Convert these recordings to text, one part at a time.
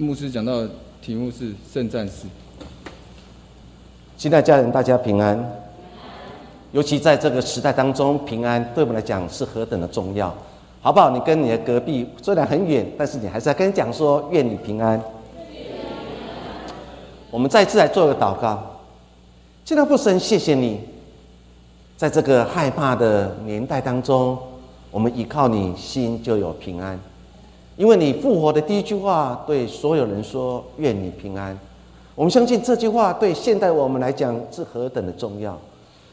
牧师讲到的题目是圣战士。亲爱家人，大家平安。尤其在这个时代当中，平安对我们来讲是何等的重要，好不好？你跟你的隔壁虽然很远，但是你还是要跟你讲说愿你平安。我们再次来做一个祷告，亲爱父神，谢谢你，在这个害怕的年代当中，我们依靠你，心就有平安。因为你复活的第一句话对所有人说：“愿你平安。”我们相信这句话对现代我们来讲是何等的重要。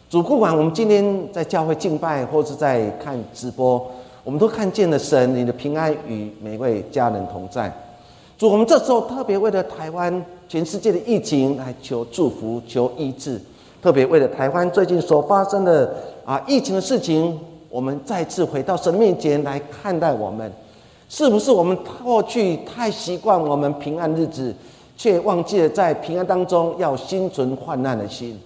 主，不管我们今天在教会敬拜，或是在看直播，我们都看见了神，你的平安与每位家人同在。主，我们这时候特别为了台湾、全世界的疫情来求祝福、求医治，特别为了台湾最近所发生的啊疫情的事情，我们再次回到神面前来看待我们。是不是我们过去太习惯我们平安日子，却忘记了在平安当中要心存患难的心？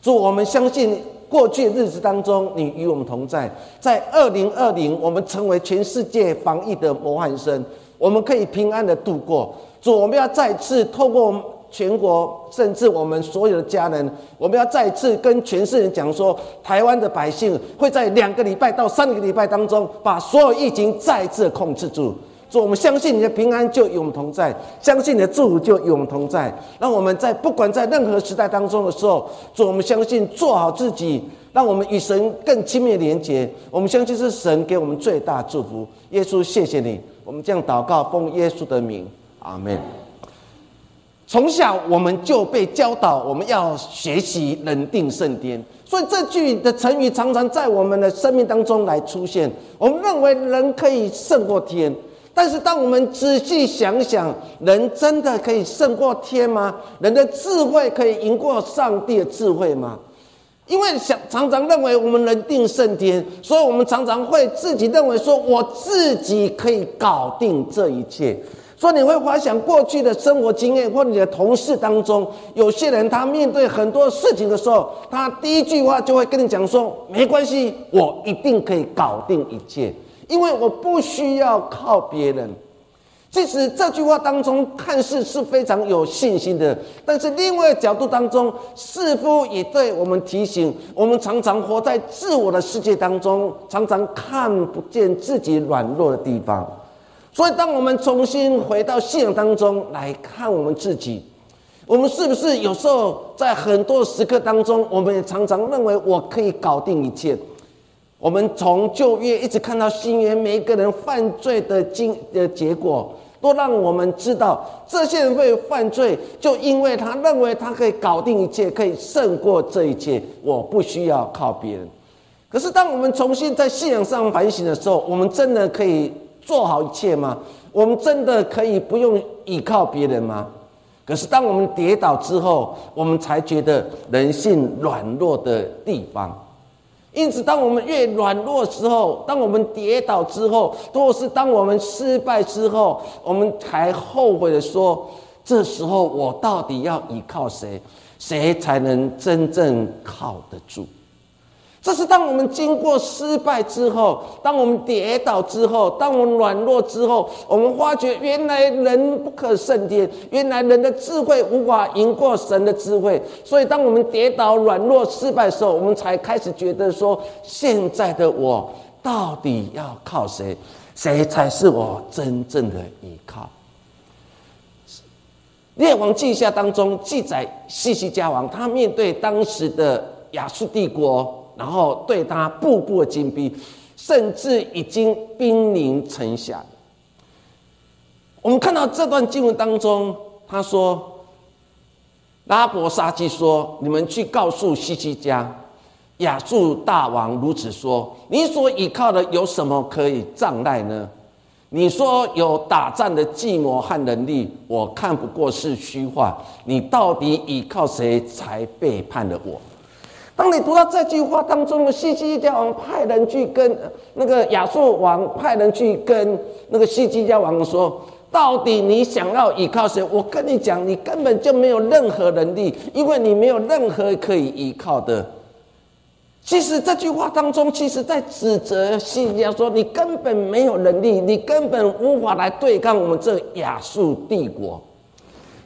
主，我们相信过去日子当中你与我们同在，在二零二零我们成为全世界防疫的模范生，我们可以平安的度过。主，我们要再次透过。全国，甚至我们所有的家人，我们要再次跟全世界讲说，台湾的百姓会在两个礼拜到三个礼拜当中，把所有疫情再次控制住。主我们相信你的平安就与我们同在，相信你的祝福就与我们同在。让我们在不管在任何时代当中的时候，做我们相信做好自己，让我们与神更亲密连接。我们相信是神给我们最大祝福。耶稣，谢谢你。我们这样祷告，奉耶稣的名，阿门。从小我们就被教导，我们要学习人定胜天，所以这句的成语常常在我们的生命当中来出现。我们认为人可以胜过天，但是当我们仔细想想，人真的可以胜过天吗？人的智慧可以赢过上帝的智慧吗？因为想常常认为我们人定胜天，所以我们常常会自己认为说，我自己可以搞定这一切。所以你会发想过去的生活经验，或你的同事当中，有些人他面对很多事情的时候，他第一句话就会跟你讲说：“没关系，我一定可以搞定一切，因为我不需要靠别人。”即使这句话当中看似是非常有信心的，但是另外角度当中，似乎也对我们提醒：我们常常活在自我的世界当中，常常看不见自己软弱的地方。所以，当我们重新回到信仰当中来看我们自己，我们是不是有时候在很多时刻当中，我们也常常认为我可以搞定一切？我们从旧约一直看到新约，每一个人犯罪的经的结果，都让我们知道，这些人会犯罪，就因为他认为他可以搞定一切，可以胜过这一切，我不需要靠别人。可是，当我们重新在信仰上反省的时候，我们真的可以？做好一切吗？我们真的可以不用依靠别人吗？可是当我们跌倒之后，我们才觉得人性软弱的地方。因此，当我们越软弱时候，当我们跌倒之后，或是当我们失败之后，我们才后悔的说：这时候我到底要依靠谁？谁才能真正靠得住？这是当我们经过失败之后，当我们跌倒之后，当我们软弱之后，我们发觉原来人不可胜天，原来人的智慧无法赢过神的智慧。所以，当我们跌倒、软弱、失败的时候，我们才开始觉得说：现在的我到底要靠谁？谁才是我真正的依靠？列王记下当中记载，西西家王他面对当时的亚述帝国。然后对他步步紧逼，甚至已经兵临城下。我们看到这段经文当中，他说：“拉伯沙基说，你们去告诉西西家，亚述大王如此说：你所依靠的有什么可以障碍呢？你说有打仗的计谋和能力，我看不过是虚话。你到底依靠谁才背叛了我？”当你读到这句话当中的西基家王派人去跟那个亚述王派人去跟那个西基家王说：“到底你想要依靠谁？”我跟你讲，你根本就没有任何能力，因为你没有任何可以依靠的。其实这句话当中，其实在指责西西家说：“你根本没有能力，你根本无法来对抗我们这亚述帝国。”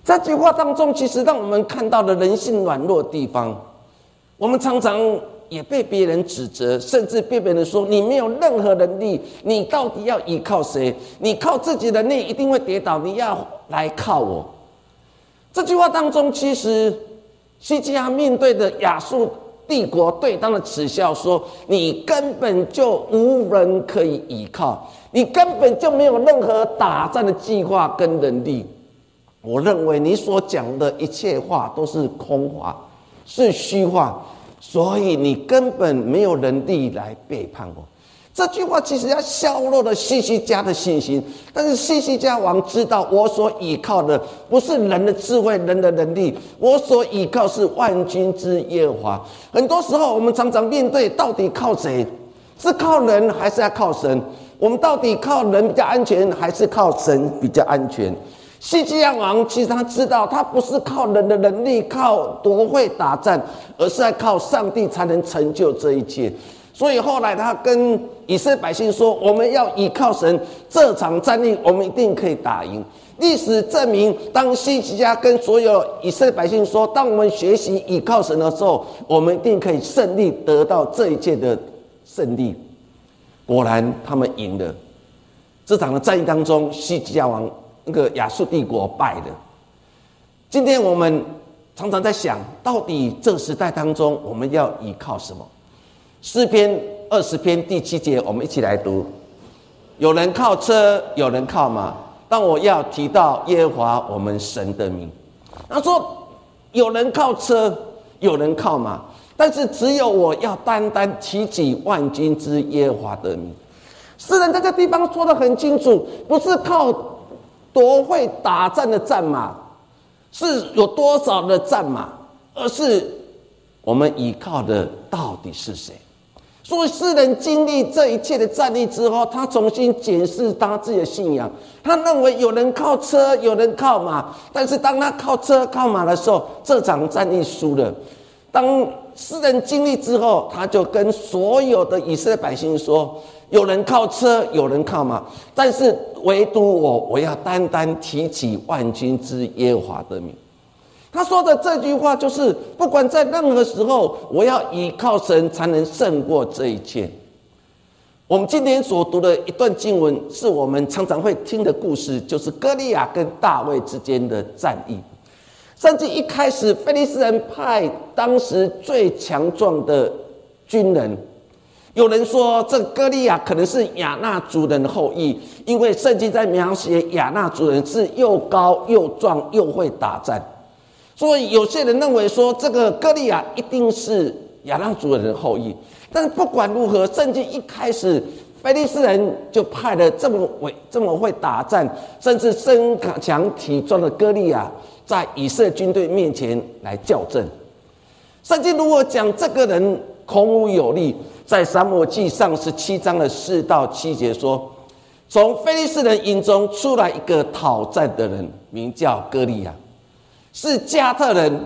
这句话当中，其实让我们看到了人性软弱的地方。我们常常也被别人指责，甚至被别人说：“你没有任何能力，你到底要依靠谁？你靠自己能力一定会跌倒，你要来靠我。”这句话当中，其实西基亚面对的亚述帝国对他的耻笑说：“你根本就无人可以依靠，你根本就没有任何打仗的计划跟能力。”我认为你所讲的一切话都是空话，是虚话，所以你根本没有能力来背叛我。这句话其实要削弱了西西家的信心，但是西西家王知道，我所依靠的不是人的智慧、人的能力，我所依靠是万军之耶和华。很多时候，我们常常面对到底靠谁？是靠人还是要靠神？我们到底靠人比较安全，还是靠神比较安全？西基亚王其实他知道，他不是靠人的能力，靠多会打仗，而是在靠上帝才能成就这一切。所以后来他跟以色列百姓说：“我们要依靠神，这场战役我们一定可以打赢。”历史证明，当西吉亚跟所有以色列百姓说：“当我们学习依靠神的时候，我们一定可以胜利，得到这一切的胜利。”果然，他们赢了。这场的战役当中，西吉亚王。那个亚述帝国败的。今天我们常常在想，到底这时代当中，我们要依靠什么？诗篇二十篇第七节，我们一起来读：有人靠车，有人靠马，但我要提到耶和华我们神的名。他说：有人靠车，有人靠马，但是只有我要单单提起万军之耶和华的名。诗人在这地方说的很清楚，不是靠。多会打仗的战马，是有多少的战马，而是我们依靠的到底是谁？所以世人经历这一切的战役之后，他重新检视他自己的信仰。他认为有人靠车，有人靠马，但是当他靠车靠马的时候，这场战役输了。当世人经历之后，他就跟所有的以色列百姓说。有人靠车，有人靠马，但是唯独我，我要单单提起万军之耶和华的名。他说的这句话就是：不管在任何时候，我要依靠神，才能胜过这一切。我们今天所读的一段经文，是我们常常会听的故事，就是歌利亚跟大卫之间的战役。甚至一开始，菲利斯人派当时最强壮的军人。有人说，这歌利亚可能是亚纳族人的后裔，因为圣经在描写亚纳族人是又高又壮又会打仗，所以有些人认为说，这个歌利亚一定是亚纳族人的后裔。但是不管如何，圣经一开始，菲利斯人就派了这么伟、这么会打仗，甚至身强体壮的歌利亚，在以色列军队面前来校正。圣经如果讲这个人孔武有力。在沙漠记上十七章的四到七节说，从菲利士人营中出来一个讨战的人，名叫哥利亚，是加特人，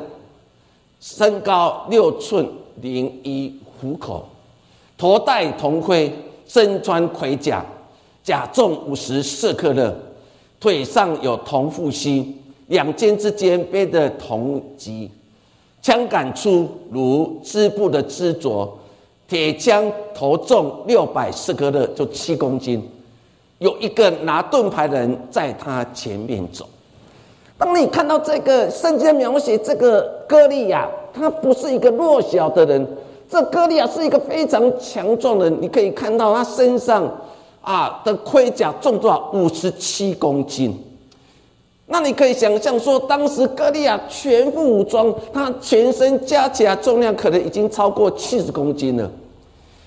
身高六寸零一虎口，头戴铜盔，身穿盔甲，甲重五十四克勒，腿上有铜护膝，两肩之间背着铜戟，枪杆粗如织布的织着。铁枪头重六百四克的，就七公斤。有一个拿盾牌的人在他前面走。当你看到这个圣经描写这个歌利亚，他不是一个弱小的人，这歌利亚是一个非常强壮的人。你可以看到他身上啊的盔甲重多少？五十七公斤。那你可以想象说，当时歌利亚全副武装，他全身加起来重量可能已经超过七十公斤了。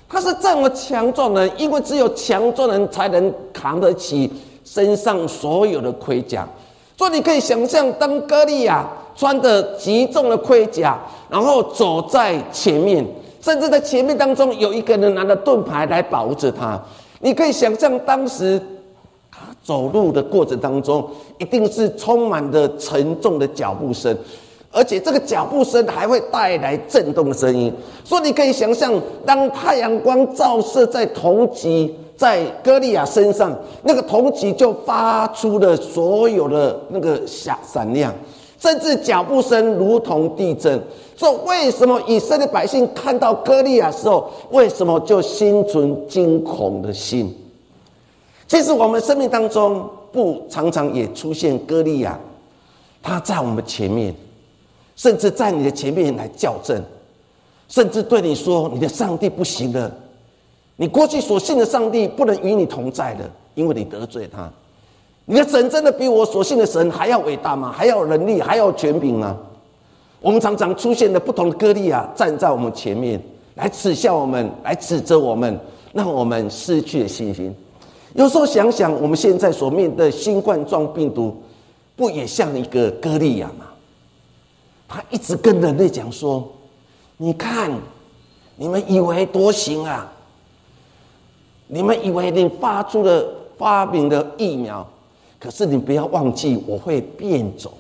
他是这么强壮的，因为只有强壮人才能扛得起身上所有的盔甲。所以你可以想象，当歌利亚穿着极重的盔甲，然后走在前面，甚至在前面当中有一个人拿着盾牌来保护着他。你可以想象当时。走路的过程当中，一定是充满着沉重的脚步声，而且这个脚步声还会带来震动的声音。所以你可以想象，当太阳光照射在铜级在歌利亚身上，那个铜级就发出了所有的那个闪闪亮，甚至脚步声如同地震。说为什么以色列百姓看到歌利亚时候，为什么就心存惊恐的心？其实我们生命当中不常常也出现歌利亚，他在我们前面，甚至在你的前面来校正，甚至对你说你的上帝不行了，你过去所信的上帝不能与你同在了，因为你得罪他。你的神真的比我所信的神还要伟大吗？还要能力，还要权柄吗？我们常常出现的不同的歌利亚站在我们前面，来耻笑我们，来指责我们，让我们失去了信心。有时候想想，我们现在所面对新冠状病毒，不也像一个歌利亚吗？他一直跟人类讲说：“你看，你们以为多行啊？你们以为你发出了发明的疫苗，可是你不要忘记，我会变种。”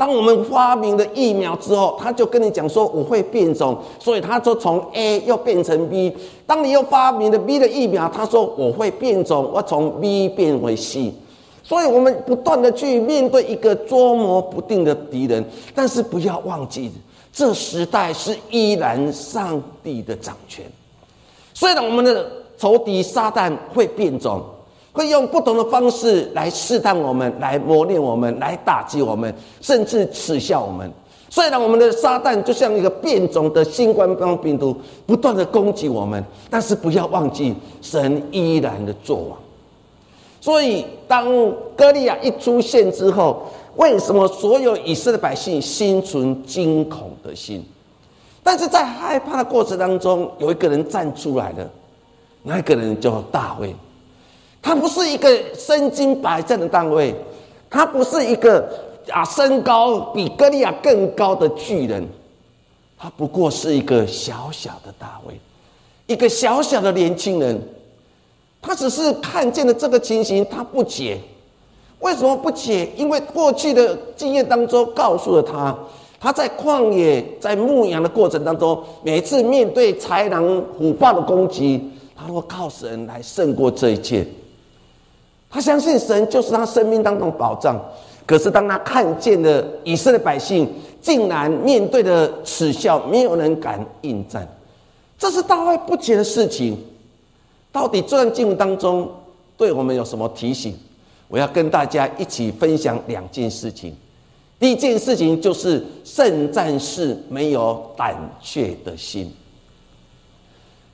当我们发明了疫苗之后，他就跟你讲说我会变种，所以他就从 A 又变成 B。当你又发明了 B 的疫苗，他说我会变种，我从 B 变为 C。所以我们不断的去面对一个捉摸不定的敌人，但是不要忘记，这时代是依然上帝的掌权。虽然我们的仇敌撒旦会变种。会用不同的方式来试探我们，来磨练我们，来打击我们，甚至耻笑我们。虽然我们的撒旦就像一个变种的新冠状病毒，不断的攻击我们，但是不要忘记，神依然的作王。所以，当歌利亚一出现之后，为什么所有以色列百姓心存惊恐的心？但是在害怕的过程当中，有一个人站出来了，那个人叫大卫。他不是一个身经百战的单位，他不是一个啊身高比歌利亚更高的巨人，他不过是一个小小的大卫，一个小小的年轻人，他只是看见了这个情形，他不解，为什么不解？因为过去的经验当中告诉了他，他在旷野在牧羊的过程当中，每次面对豺狼虎豹的攻击，他都靠神来胜过这一切。他相信神就是他生命当中保障，可是当他看见了以色列百姓竟然面对的耻笑，没有人敢应战，这是大卫不解的事情。到底这段经文当中对我们有什么提醒？我要跟大家一起分享两件事情。第一件事情就是圣战士没有胆怯的心。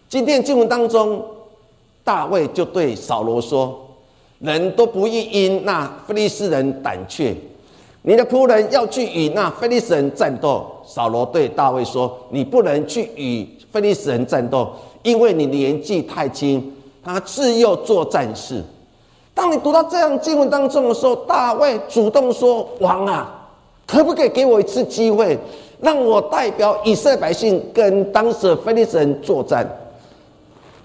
今天经文当中，大卫就对扫罗说。人都不易因那菲利斯人胆怯，你的仆人要去与那菲利斯人战斗。扫罗对大卫说：“你不能去与菲利斯人战斗，因为你年纪太轻，他自幼做战士。”当你读到这样经文当中的时候，大卫主动说：“王啊，可不可以给我一次机会，让我代表以色列百姓跟当时的菲利斯人作战？”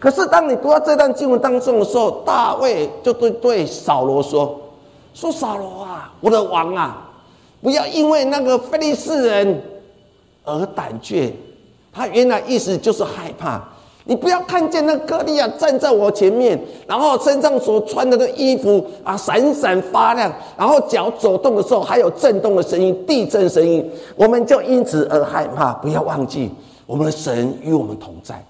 可是，当你读到这段经文当中的时候，大卫就对对扫罗说：“说扫罗啊，我的王啊，不要因为那个非利士人而胆怯。他原来意思就是害怕。你不要看见那歌利亚站在我前面，然后身上所穿的那衣服啊闪闪发亮，然后脚走动的时候还有震动的声音、地震声音，我们就因此而害怕。不要忘记，我们的神与我们同在。”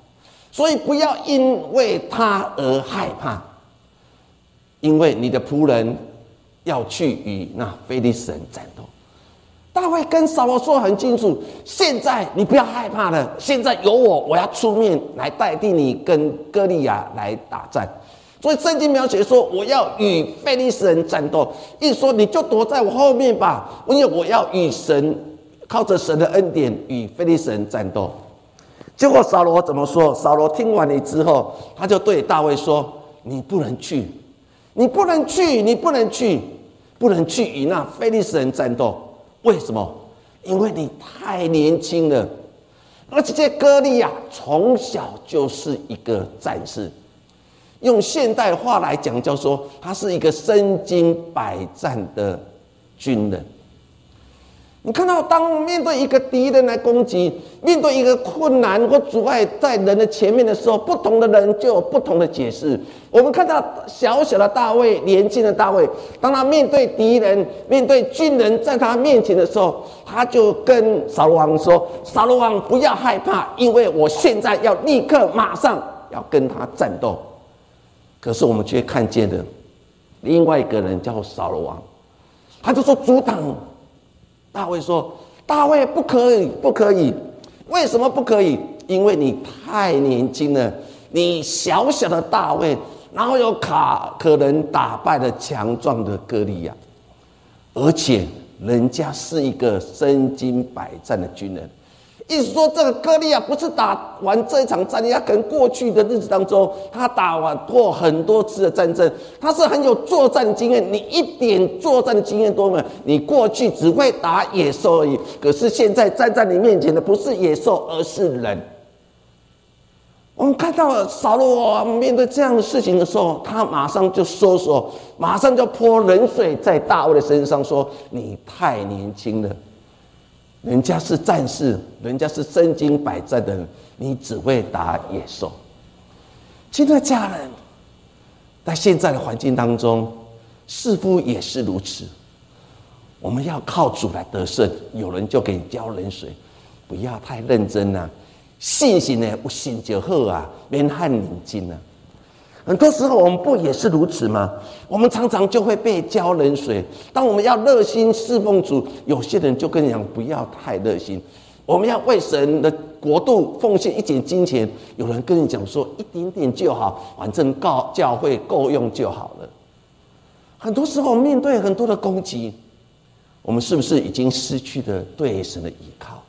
所以不要因为他而害怕，因为你的仆人要去与那非利士人战斗。大卫跟扫罗说很清楚：现在你不要害怕了，现在有我，我要出面来代替你跟歌利亚来打战。所以圣经描写说：我要与非利士人战斗，意思说你就躲在我后面吧，因为我要与神靠着神的恩典与非利士人战斗。结果扫罗怎么说？扫罗听完你之后，他就对大卫说：“你不能去，你不能去，你不能去，不能去与那非利士人战斗。为什么？因为你太年轻了，而且这歌利亚从小就是一个战士，用现代话来讲，叫做他是一个身经百战的军人。你看到，当面对一个敌人来攻击，面对一个困难或阻碍在人的前面的时候，不同的人就有不同的解释。我们看到小小的大卫，年轻的大卫，当他面对敌人、面对军人在他面前的时候，他就跟扫罗王说：“扫罗王，不要害怕，因为我现在要立刻马上要跟他战斗。”可是我们却看见了另外一个人叫扫罗王，他就说阻挡。大卫说：“大卫不可以，不可以，为什么不可以？因为你太年轻了，你小小的大卫，然后有卡可能打败了强壮的歌利亚，而且人家是一个身经百战的军人。”意思说，这个歌利亚不是打完这一场战役，他可能过去的日子当中，他打完过很多次的战争，他是很有作战经验。你一点作战经验都没有，你过去只会打野兽而已。可是现在站在你面前的不是野兽，而是人。我们看到扫罗王面对这样的事情的时候，他马上就收手，马上就泼冷水在大卫的身上，说：“你太年轻了。”人家是战士，人家是身经百战的人，你只会打野兽。亲爱的家人，在现在的环境当中，似乎也是如此。我们要靠主来得胜，有人就给你浇冷水，不要太认真了。信心呢，不信就好啊，免汗拧筋啊。很多时候我们不也是如此吗？我们常常就会被浇冷水。当我们要热心侍奉主，有些人就跟你讲不要太热心。我们要为神的国度奉献一点金钱，有人跟你讲说一点点就好，反正告教会够用就好了。很多时候面对很多的攻击，我们是不是已经失去了对神的依靠？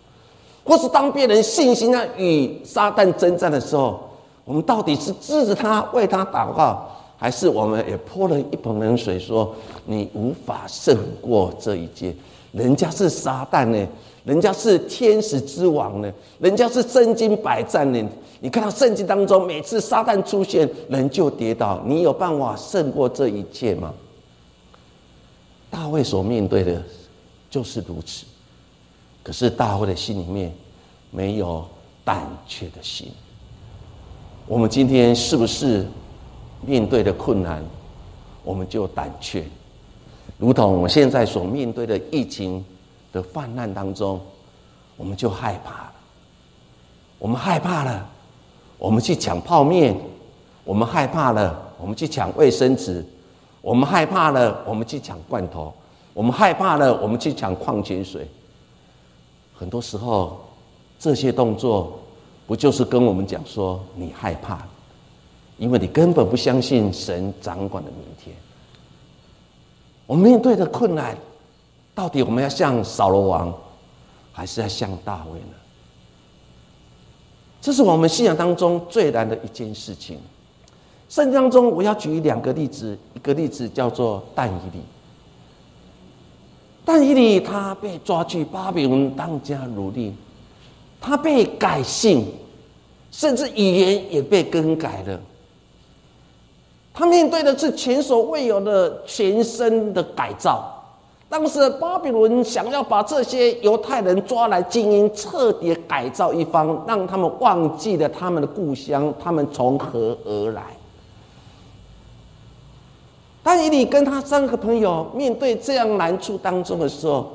或是当别人信心啊与撒旦征战的时候？我们到底是支持他为他祷告，还是我们也泼了一盆冷水，说你无法胜过这一切？人家是撒旦呢，人家是天使之王呢，人家是身经百战呢。你看到圣经当中，每次撒旦出现，人就跌倒。你有办法胜过这一切吗？大卫所面对的就是如此。可是大卫的心里面没有胆怯的心。我们今天是不是面对的困难，我们就胆怯？如同我现在所面对的疫情的泛滥当中，我们就害怕了。我们害怕了，我们去抢泡面；我们害怕了，我们去抢卫生纸；我们害怕了，我们去抢罐头；我们害怕了，我们去抢矿泉水。很多时候，这些动作。不就是跟我们讲说你害怕，因为你根本不相信神掌管的明天。我们面对的困难，到底我们要像扫罗王，还是要像大卫呢？这是我们信仰当中最难的一件事情。圣经当中，我要举两个例子，一个例子叫做但以理。但以理他被抓去巴比伦当家奴隶。他被改姓，甚至语言也被更改了。他面对的是前所未有的全身的改造。当时巴比伦想要把这些犹太人抓来精英，彻底改造一方，让他们忘记了他们的故乡，他们从何而来。但以你跟他三个朋友面对这样难处当中的时候。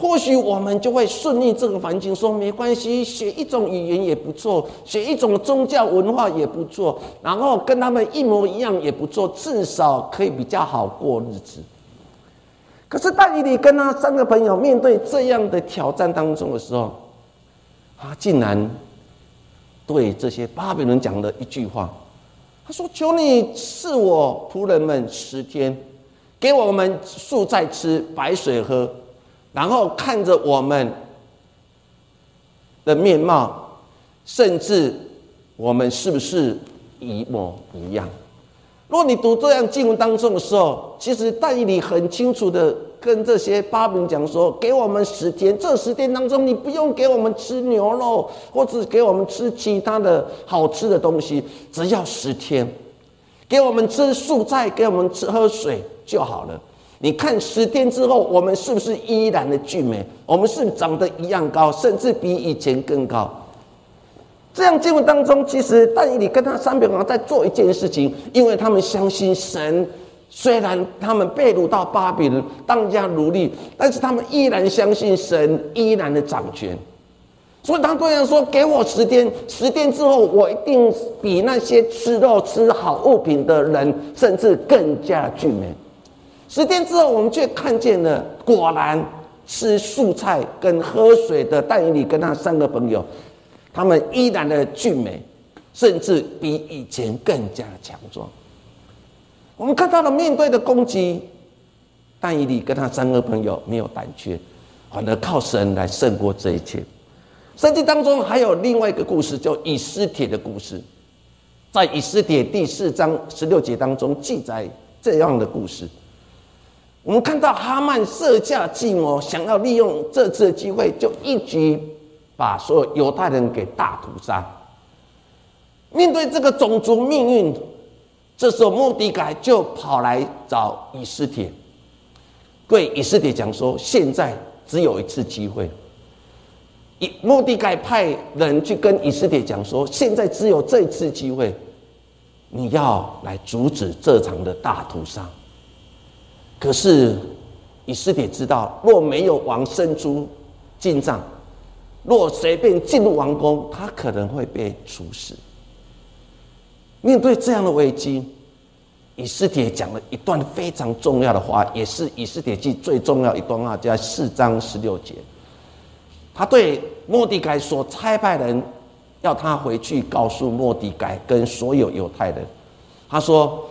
或许我们就会顺应这个环境，说没关系，学一种语言也不错，学一种宗教文化也不错，然后跟他们一模一样也不错，至少可以比较好过日子。可是大以里跟他三个朋友面对这样的挑战当中的时候，他竟然对这些巴比伦讲了一句话：“他说，求你赐我仆人们十天，给我们素菜吃，白水喝。”然后看着我们的面貌，甚至我们是不是一模一样？如果你读这样经文当中的时候，其实但以理很清楚的跟这些巴比讲说：给我们十天，这十天当中，你不用给我们吃牛肉，或者给我们吃其他的好吃的东西，只要十天，给我们吃素菜，给我们吃喝水就好了。你看十天之后，我们是不是依然的俊美？我们是长得一样高，甚至比以前更高。这样经文当中，其实但你跟他三表王在做一件事情，因为他们相信神。虽然他们被掳到巴比伦当家奴隶，但是他们依然相信神，依然的掌权。所以他这样说：“给我十天，十天之后，我一定比那些吃肉吃好物品的人，甚至更加俊美。”十天之后，我们却看见了，果然吃素菜跟喝水的但以理跟他三个朋友，他们依然的俊美，甚至比以前更加强壮。我们看到了面对的攻击，但以理跟他三个朋友没有胆怯，反而靠神来胜过这一切。圣经当中还有另外一个故事，叫以斯帖的故事，在以斯帖第四章十六节当中记载这样的故事。我们看到哈曼设下计谋，想要利用这次机会，就一举把所有犹太人给大屠杀。面对这个种族命运，这时候莫迪改就跑来找以斯帖，对以斯帖讲说：“现在只有一次机会。”以莫迪改派人去跟以斯帖讲说：“现在只有这次机会，你要来阻止这场的大屠杀。”可是，以斯帖知道，若没有王伸出进帐，若随便进入王宫，他可能会被处死。面对这样的危机，以斯帖讲了一段非常重要的话，也是以斯帖记最重要一段话，在四章十六节。他对莫迪改所差派人，要他回去告诉莫迪改跟所有犹太人，他说。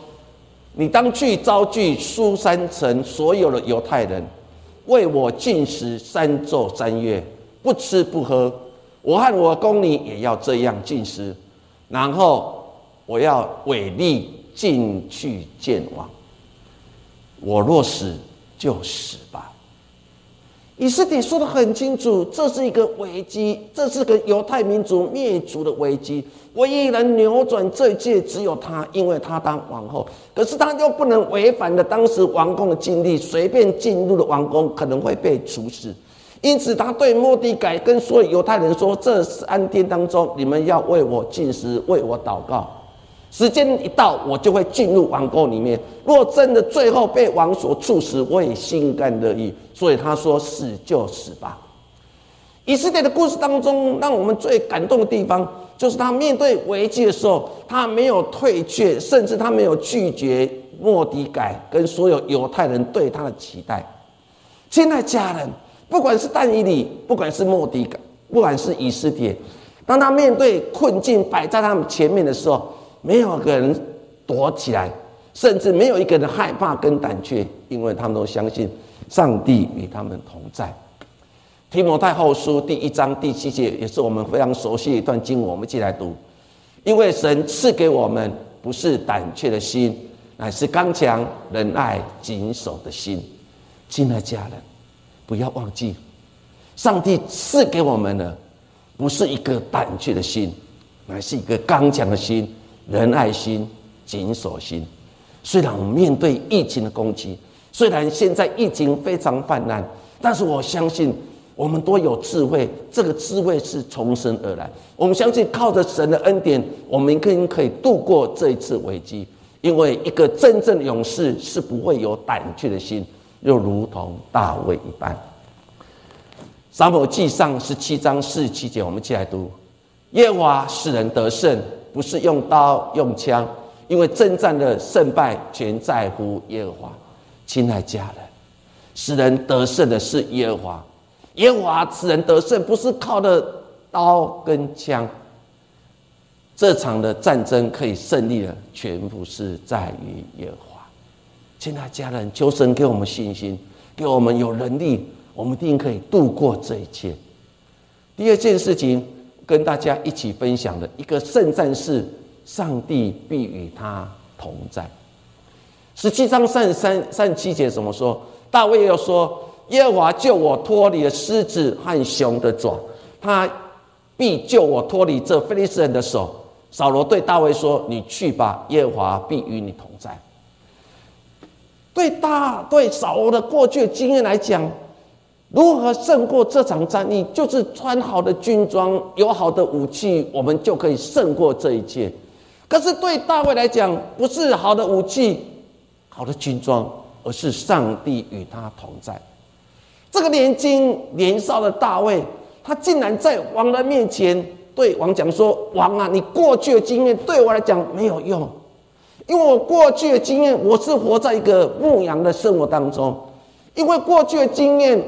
你当去招聚苏三城所有的犹太人，为我进食三昼三月，不吃不喝。我和我宫女也要这样进食，然后我要委力进去见王。我若死，就死吧。以斯帖说的很清楚，这是一个危机，这是个犹太民族灭族的危机。唯一能扭转这一切，只有他，因为他当王后。可是他又不能违反了当时王宫的禁令，随便进入了王宫，可能会被处死。因此，他对莫迪改跟所有犹太人说：“这三天当中，你们要为我进食，为我祷告。”时间一到，我就会进入王宫里面。若真的最后被王所处死，我也心甘乐意。所以他说：“死就死吧。”以色列的故事当中，让我们最感动的地方，就是他面对危机的时候，他没有退却，甚至他没有拒绝莫迪改跟所有犹太人对他的期待。亲爱家人，不管是但以理，不管是莫迪改，不管是以斯帖，当他面对困境摆在他们前面的时候，没有个人躲起来，甚至没有一个人害怕跟胆怯，因为他们都相信上帝与他们同在。提摩太后书第一章第七节也是我们非常熟悉一段经文，我们一起来读。因为神赐给我们不是胆怯的心，乃是刚强、仁爱、谨守的心。亲爱的家人，不要忘记，上帝赐给我们的不是一个胆怯的心，乃是一个刚强的心。仁爱心、谨守心。虽然我们面对疫情的攻击，虽然现在疫情非常泛滥，但是我相信我们都有智慧。这个智慧是从神而来。我们相信靠着神的恩典，我们更可以度过这一次危机。因为一个真正的勇士是不会有胆怯的心，又如同大卫一般。撒母记上十七章四十七节，我们一起来读：耶和华使人得胜。不是用刀用枪，因为征战的胜败全在乎耶和华。亲爱家人，使人得胜的是耶和华。耶和华使人得胜，不是靠的刀跟枪。这场的战争可以胜利的，全部是在于耶和华。亲爱家人，求神给我们信心，给我们有能力，我们一定可以度过这一切。第二件事情。跟大家一起分享的一个圣战士，上帝必与他同在。十七章三十三、三十七节怎么说？大卫又说：“耶和华救我脱离了狮子和熊的爪，他必救我脱离这非利士人的手。”扫罗对大卫说：“你去吧，耶和华必与你同在。”对大对扫罗的过去的经验来讲，如何胜过这场战役，就是穿好的军装，有好的武器，我们就可以胜过这一切。可是对大卫来讲，不是好的武器、好的军装，而是上帝与他同在。这个年轻年少的大卫，他竟然在王的面前对王讲说：“王啊，你过去的经验对我来讲没有用。”因为我过去的经验，我是活在一个牧羊的生活当中。因为过去的经验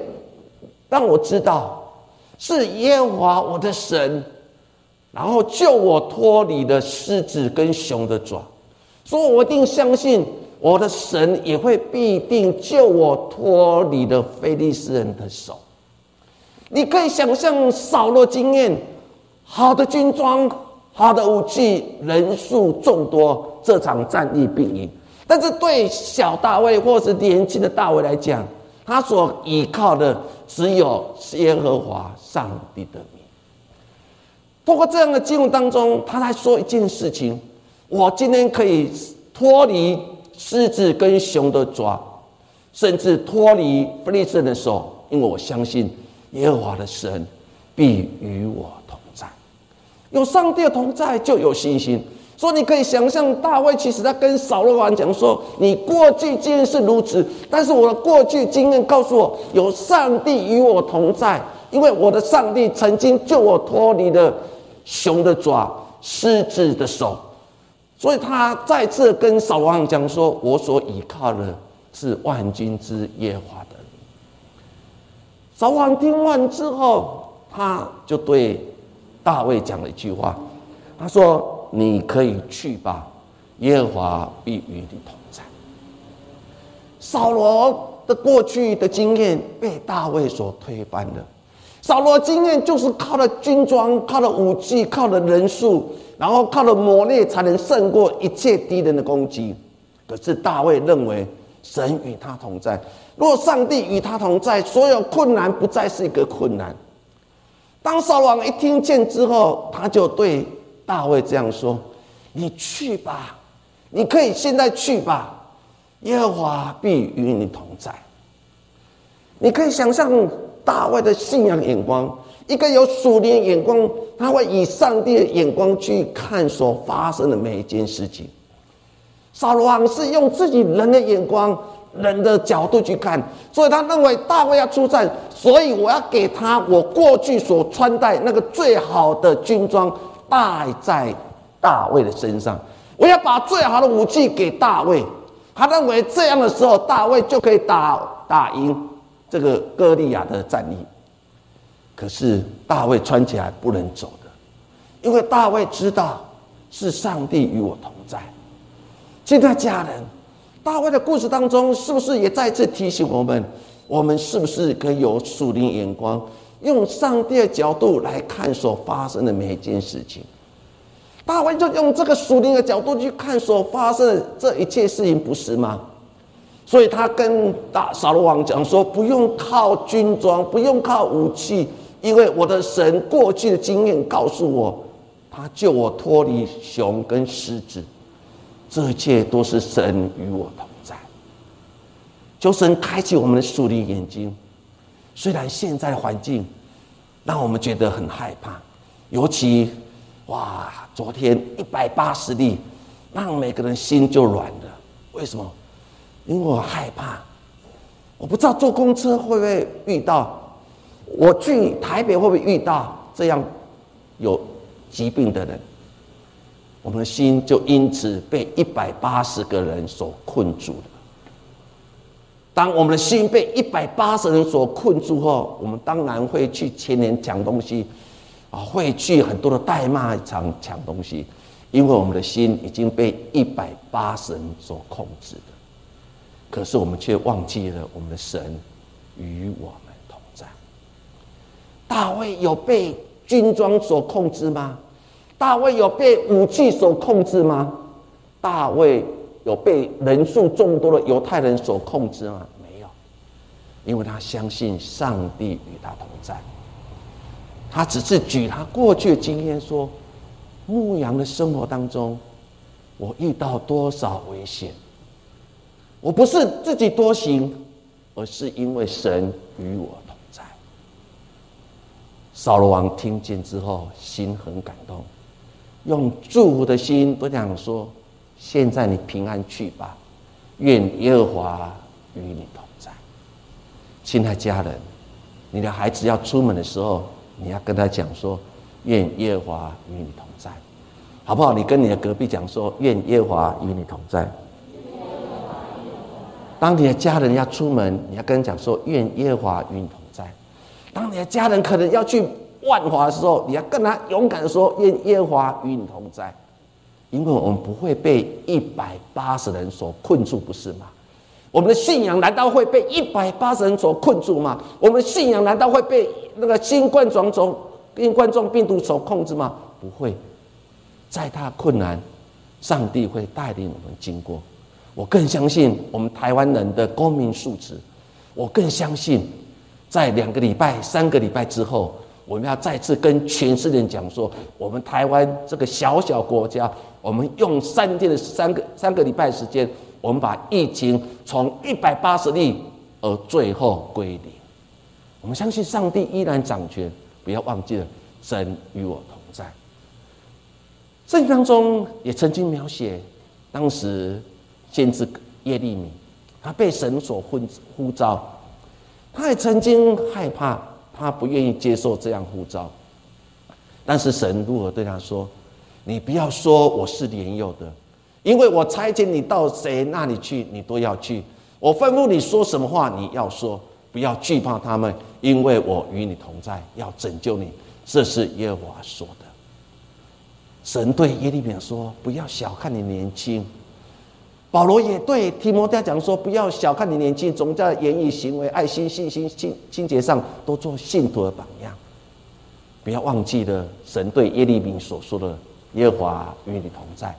让我知道，是耶和华我的神，然后救我脱离了狮子跟熊的爪，所以我一定相信我的神也会必定救我脱离了非利士人的手。你可以想象扫罗经验，好的军装。好的武器人数众多，这场战役必赢。但是对小大卫或是年轻的大卫来讲，他所依靠的只有耶和华上帝的名。通过这样的经文当中，他在说一件事情：我今天可以脱离狮子跟熊的爪，甚至脱离弗利士的手，因为我相信耶和华的神必与我同在。有上帝同在，就有信心。所以你可以想象，大卫其实他跟扫罗王讲说：“你过去经验是如此，但是我的过去经验告诉我，有上帝与我同在，因为我的上帝曾经救我脱离了熊的爪、狮子的手。”所以他再次跟扫罗王讲说：“我所依靠的是万军之耶和华的。”扫王听完之后，他就对。大卫讲了一句话，他说：“你可以去吧，耶和华必与你同在。”扫罗的过去的经验被大卫所推翻了。扫罗经验就是靠了军装、靠了武器、靠了人数，然后靠了磨练，才能胜过一切敌人的攻击。可是大卫认为神与他同在，若上帝与他同在，所有困难不再是一个困难。当扫王一听见之后，他就对大卫这样说：“你去吧，你可以现在去吧，耶和华必与你同在。”你可以想象大卫的信仰眼光，一个有属灵眼光，他会以上帝的眼光去看所发生的每一件事情。扫罗王是用自己人的眼光。人的角度去看，所以他认为大卫要出战，所以我要给他我过去所穿戴那个最好的军装戴在大卫的身上，我要把最好的武器给大卫。他认为这样的时候，大卫就可以打打赢这个歌利亚的战役。可是大卫穿起来不能走的，因为大卫知道是上帝与我同在。现在家人。大卫的故事当中，是不是也再次提醒我们：我们是不是可以有属灵眼光，用上帝的角度来看所发生的每一件事情？大卫就用这个属灵的角度去看所发生的这一切事情，不是吗？所以他跟大扫罗王讲说：不用靠军装，不用靠武器，因为我的神过去的经验告诉我，他救我脱离熊跟狮子。这一切都是神与我同在，求神开启我们的属灵眼睛。虽然现在的环境让我们觉得很害怕，尤其哇，昨天一百八十例，让每个人心就软了。为什么？因为我害怕，我不知道坐公车会不会遇到，我去台北会不会遇到这样有疾病的人。我们的心就因此被一百八十个人所困住了。当我们的心被一百八十人所困住后，我们当然会去前年抢东西，啊，会去很多的代骂场抢东西，因为我们的心已经被一百八十人所控制的。可是我们却忘记了我们的神与我们同在。大卫有被军装所控制吗？大卫有被武器所控制吗？大卫有被人数众多的犹太人所控制吗？没有，因为他相信上帝与他同在。他只是举他过去的经验说：牧羊的生活当中，我遇到多少危险，我不是自己多行，而是因为神与我同在。扫罗王听见之后，心很感动，用祝福的心都讲说：“现在你平安去吧，愿耶和华与你同在。”亲爱家人，你的孩子要出门的时候，你要跟他讲说：“愿耶和华与你同在。”好不好？你跟你的隔壁讲说：“愿耶和华与你同在。”当你的家人要出门，你要跟人讲说：“愿耶和华与你同在。”当你的家人可能要去万华的时候，你要跟他勇敢的说：“愿耶和华与你同在。”因为我们不会被一百八十人所困住，不是吗？我们的信仰难道会被一百八十人所困住吗？我们的信仰难道会被那个新冠状种新冠状病毒所控制吗？不会，再大困难，上帝会带领我们经过。我更相信我们台湾人的公民素质。我更相信，在两个礼拜、三个礼拜之后，我们要再次跟全世界讲说，我们台湾这个小小国家，我们用三天的三个三个礼拜时间，我们把疫情从一百八十例而最后归零。我们相信上帝依然掌权，不要忘记了神与我同在。圣经当中也曾经描写当时。先知耶利米，他被神所呼呼召，他也曾经害怕，他不愿意接受这样呼召。但是神如何对他说：“你不要说我是年幼的，因为我差遣你到谁那里去，你都要去。我吩咐你说什么话，你要说，不要惧怕他们，因为我与你同在，要拯救你。”这是耶和华说的。神对耶利米说：“不要小看你年轻。”保罗也对提摩太讲说：“不要小看你年轻，总在言语、行为、爱心、信心、清清洁上，都做信徒的榜样。不要忘记了神对耶利米所说的：‘耶和华与你同在，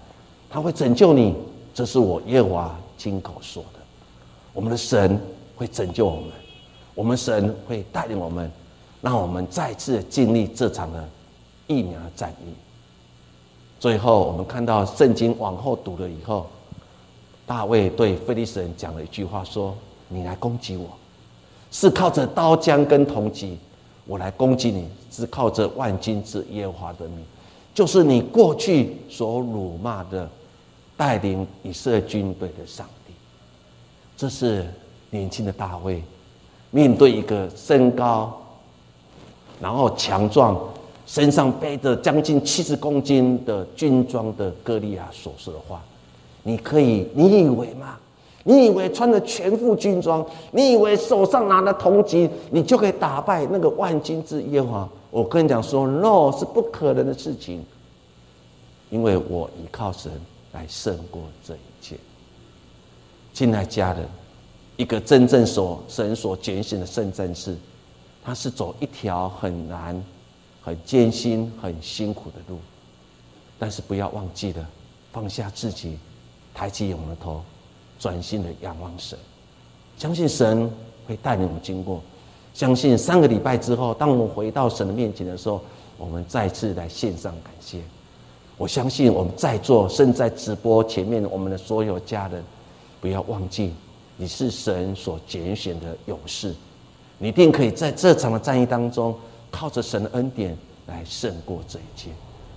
他会拯救你。’这是我耶和华亲口说的。我们的神会拯救我们，我们神会带领我们，让我们再次经历这场的疫苗战役。最后，我们看到圣经往后读了以后。”大卫对菲利士人讲了一句话：“说你来攻击我，是靠着刀枪跟铜戟；我来攻击你，是靠着万军之耶和华的名，就是你过去所辱骂的带领以色列军队的上帝。”这是年轻的大卫面对一个身高然后强壮、身上背着将近七十公斤的军装的歌利亚所说的话。你可以，你以为吗？你以为穿着全副军装，你以为手上拿着铜戟，你就可以打败那个万金之耶和华？我跟你讲说，no，是不可能的事情。因为我依靠神来胜过这一切。亲爱家人，一个真正所神所拣选的圣战士，他是走一条很难、很艰辛、很辛苦的路，但是不要忘记了放下自己。抬起我们的头，专心的仰望神，相信神会带领我们经过。相信三个礼拜之后，当我们回到神的面前的时候，我们再次来献上感谢。我相信我们在座，正在直播前面，我们的所有家人，不要忘记，你是神所拣选的勇士，你一定可以在这场的战役当中，靠着神的恩典来胜过这一切。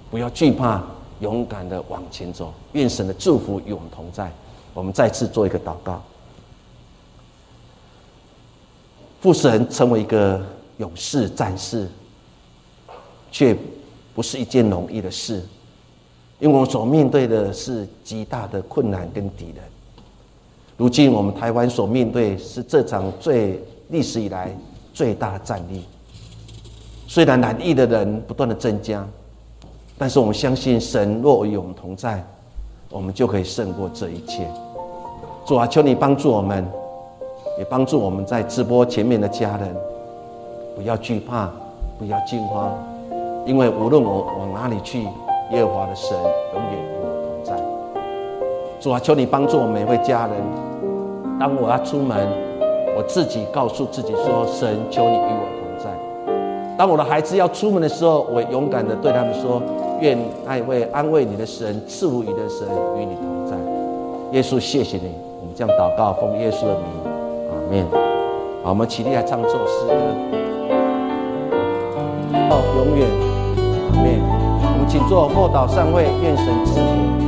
不要惧怕。勇敢的往前走，愿神的祝福与我们同在。我们再次做一个祷告。父神成为一个勇士战士，却不是一件容易的事，因为我们所面对的是极大的困难跟敌人。如今我们台湾所面对是这场最历史以来最大的战役。虽然难役的人不断的增加。但是我们相信，神若与我们同在，我们就可以胜过这一切。主啊，求你帮助我们，也帮助我们在直播前面的家人，不要惧怕，不要惊慌，因为无论我往哪里去，耶和华的神永远与我同在。主啊，求你帮助我们每位家人，当我要出门，我自己告诉自己说：神，求你与我同在。当我的孩子要出门的时候，我勇敢的对他们说：“愿那位安慰你的神、赐福你的神与你同在。”耶稣，谢谢你。这样祷告，奉耶稣的名，阿门。好，我们起立来唱这首诗歌，到永远，阿门。我们请坐，后岛上位，愿神赐福。